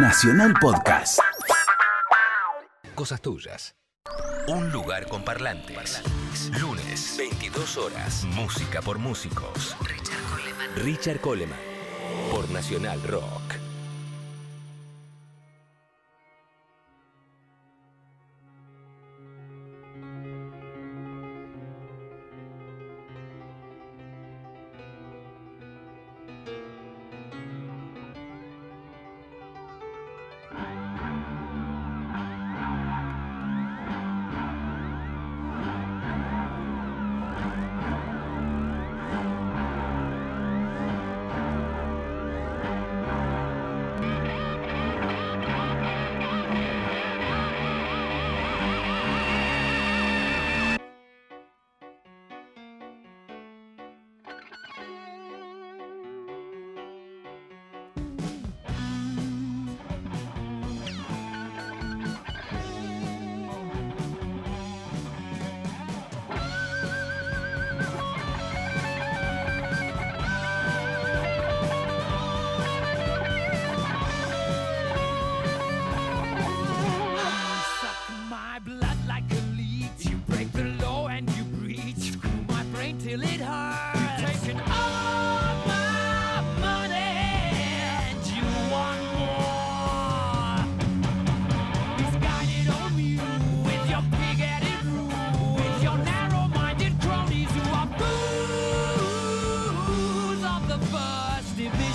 Nacional Podcast. Cosas tuyas. Un lugar con parlantes. Lunes, 22 horas. Música por músicos. Richard Coleman. Richard Coleman. Por Nacional Rock.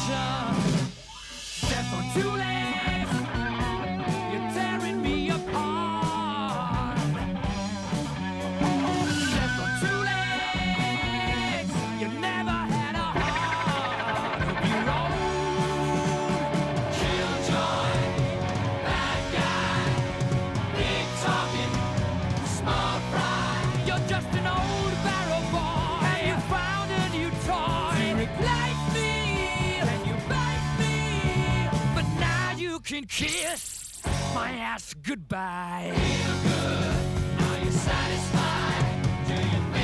pleasure. kiss my ass goodbye. Feel good, you satisfied. Do you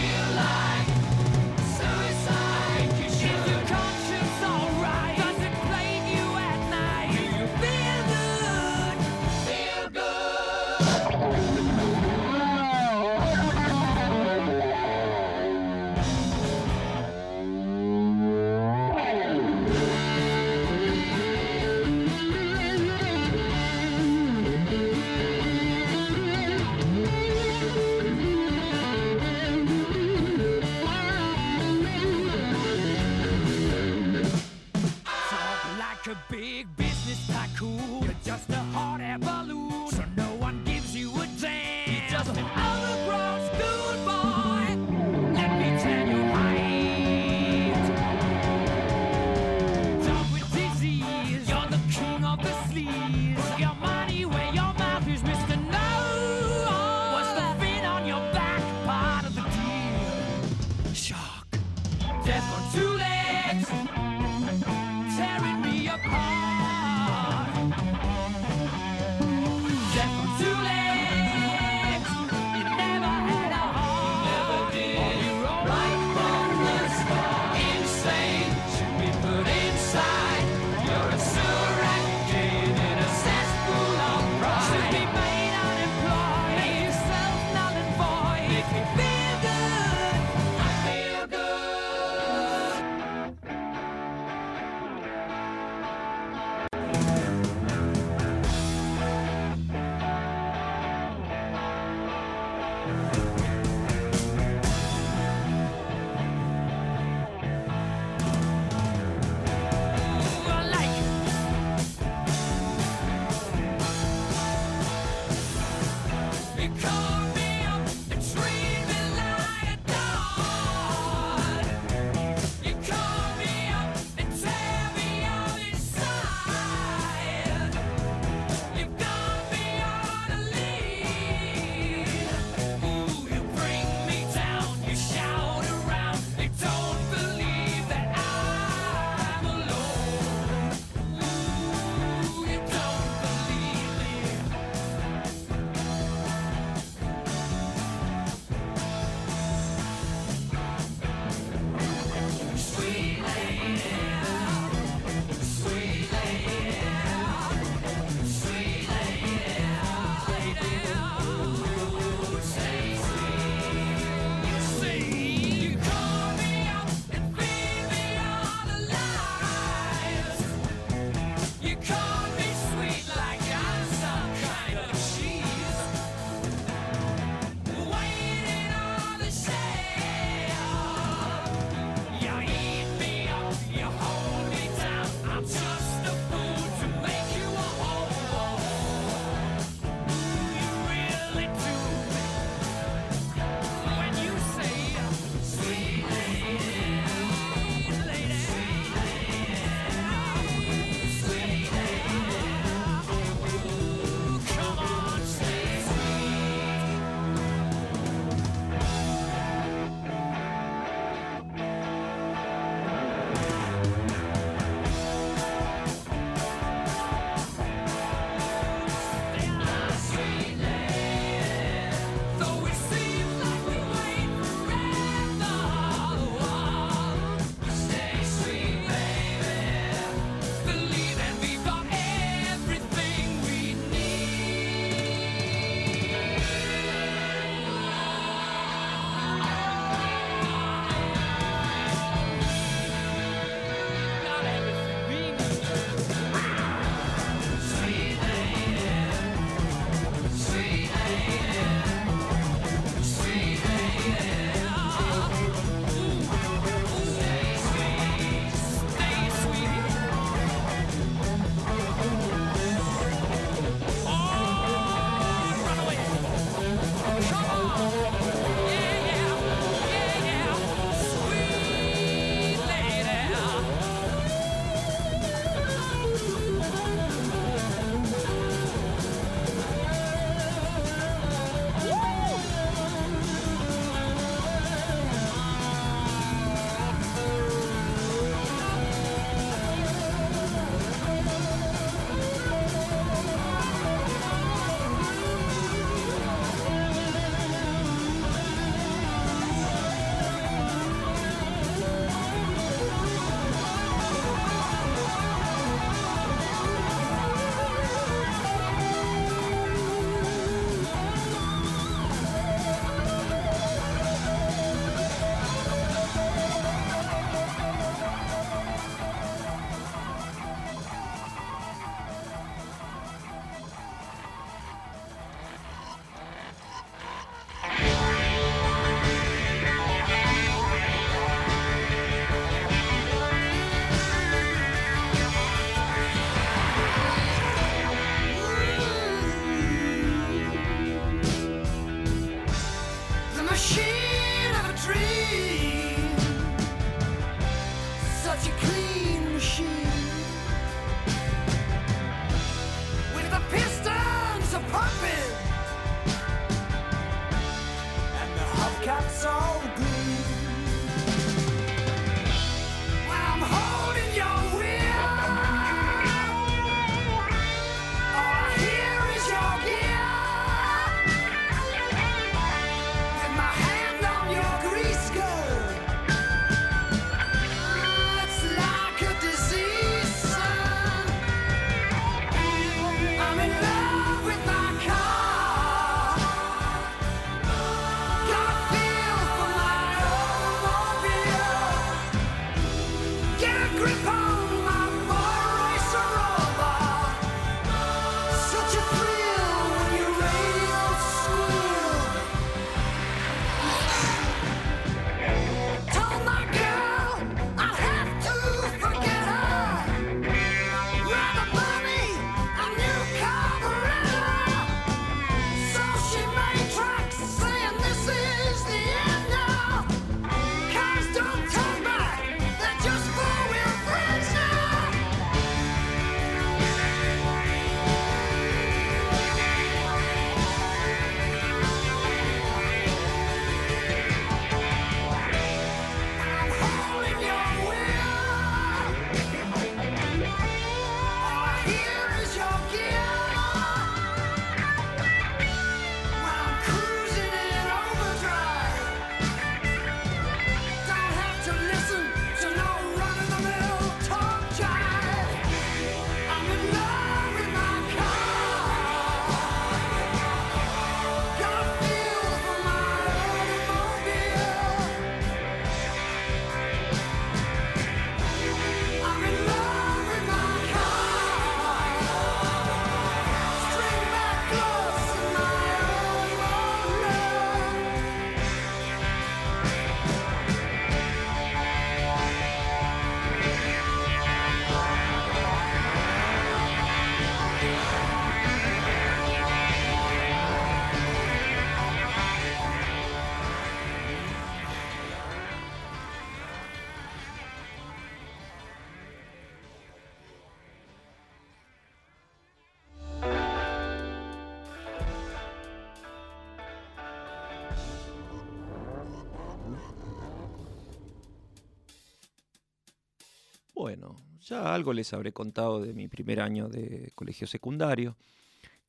Bueno, ya algo les habré contado de mi primer año de colegio secundario,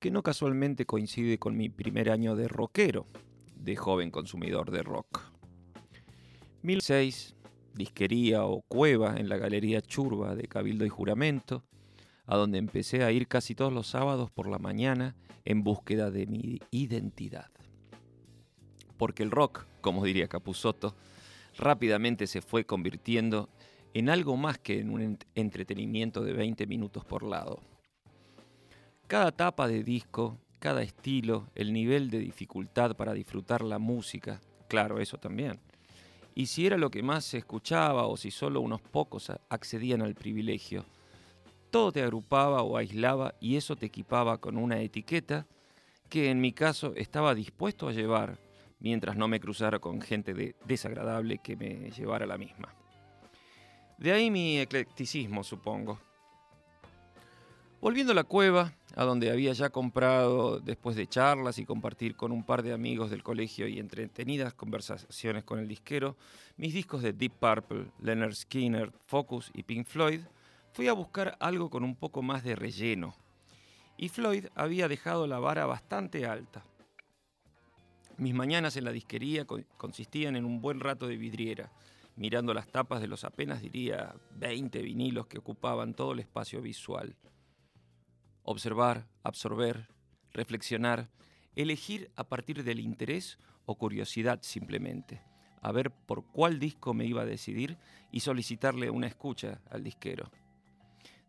que no casualmente coincide con mi primer año de rockero, de joven consumidor de rock. 1006, disquería o cueva en la Galería Churba de Cabildo y Juramento, a donde empecé a ir casi todos los sábados por la mañana en búsqueda de mi identidad. Porque el rock, como diría Capusotto, rápidamente se fue convirtiendo en algo más que en un entretenimiento de 20 minutos por lado. Cada tapa de disco, cada estilo, el nivel de dificultad para disfrutar la música, claro, eso también. Y si era lo que más se escuchaba o si solo unos pocos accedían al privilegio, todo te agrupaba o aislaba y eso te equipaba con una etiqueta que en mi caso estaba dispuesto a llevar mientras no me cruzara con gente desagradable que me llevara la misma. De ahí mi eclecticismo, supongo. Volviendo a la cueva, a donde había ya comprado, después de charlas y compartir con un par de amigos del colegio y entretenidas conversaciones con el disquero, mis discos de Deep Purple, Leonard Skinner, Focus y Pink Floyd, fui a buscar algo con un poco más de relleno. Y Floyd había dejado la vara bastante alta. Mis mañanas en la disquería consistían en un buen rato de vidriera, mirando las tapas de los apenas diría 20 vinilos que ocupaban todo el espacio visual. Observar, absorber, reflexionar, elegir a partir del interés o curiosidad simplemente, a ver por cuál disco me iba a decidir y solicitarle una escucha al disquero.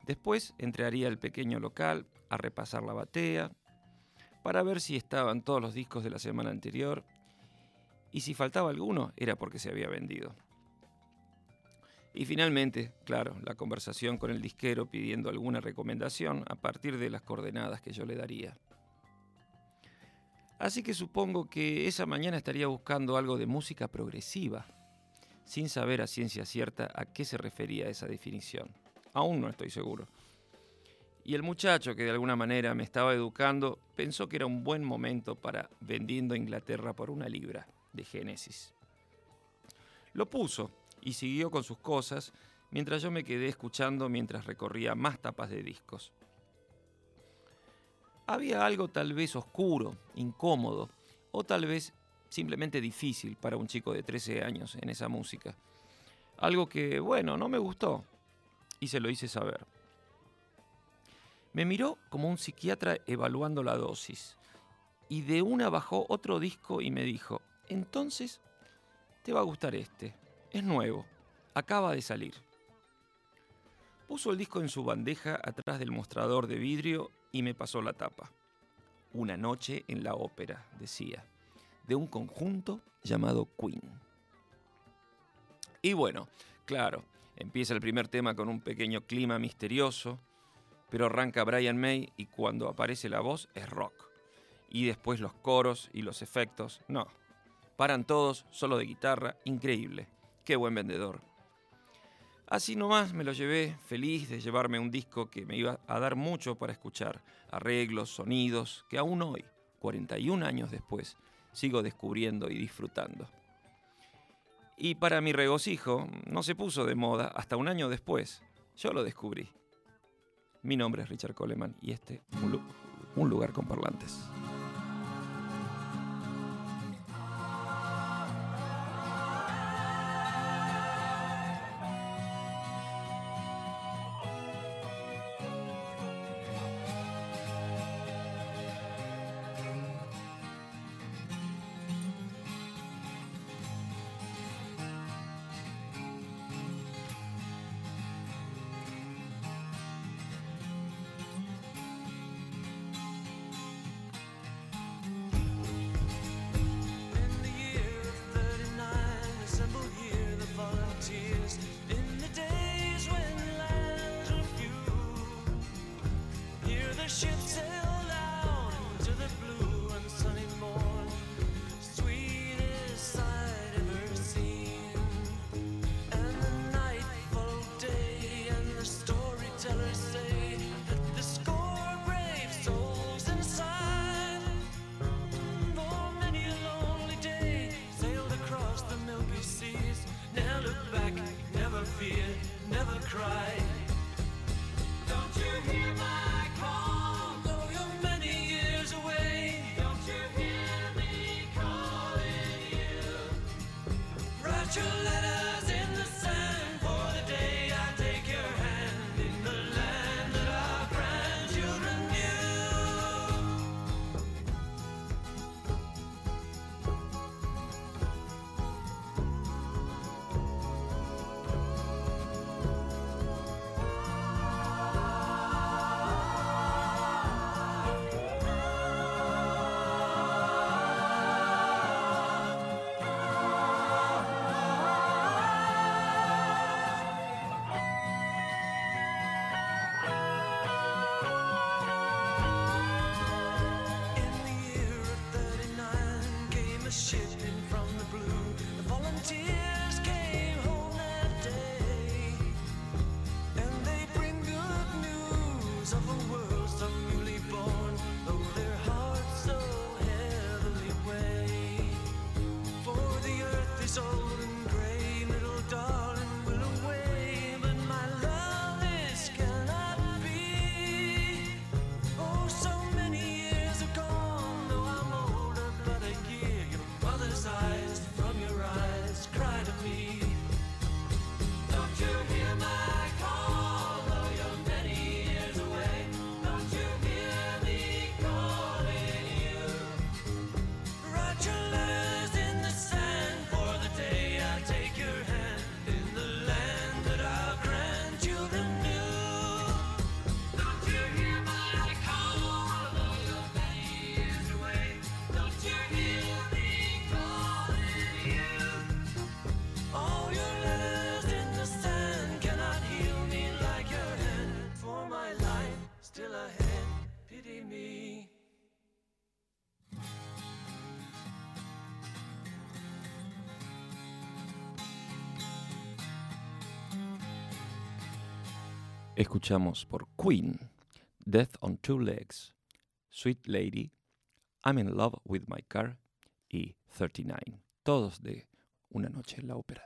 Después entraría al pequeño local a repasar la batea, para ver si estaban todos los discos de la semana anterior, y si faltaba alguno era porque se había vendido. Y finalmente, claro, la conversación con el disquero pidiendo alguna recomendación a partir de las coordenadas que yo le daría. Así que supongo que esa mañana estaría buscando algo de música progresiva, sin saber a ciencia cierta a qué se refería esa definición. Aún no estoy seguro. Y el muchacho que de alguna manera me estaba educando pensó que era un buen momento para vendiendo Inglaterra por una libra de Génesis. Lo puso y siguió con sus cosas mientras yo me quedé escuchando mientras recorría más tapas de discos. Había algo tal vez oscuro, incómodo, o tal vez simplemente difícil para un chico de 13 años en esa música. Algo que, bueno, no me gustó y se lo hice saber. Me miró como un psiquiatra evaluando la dosis y de una bajó otro disco y me dijo, entonces te va a gustar este. Es nuevo. Acaba de salir. Puso el disco en su bandeja atrás del mostrador de vidrio y me pasó la tapa. Una noche en la ópera, decía, de un conjunto llamado Queen. Y bueno, claro, empieza el primer tema con un pequeño clima misterioso, pero arranca Brian May y cuando aparece la voz es rock. Y después los coros y los efectos, no. Paran todos, solo de guitarra, increíble. Qué buen vendedor. Así nomás me lo llevé, feliz de llevarme un disco que me iba a dar mucho para escuchar, arreglos, sonidos, que aún hoy, 41 años después, sigo descubriendo y disfrutando. Y para mi regocijo, no se puso de moda hasta un año después. Yo lo descubrí. Mi nombre es Richard Coleman y este, un, un lugar con parlantes. Escuchamos por Queen, Death on Two Legs, Sweet Lady, I'm in Love with My Car y 39, todos de Una Noche en la Ópera.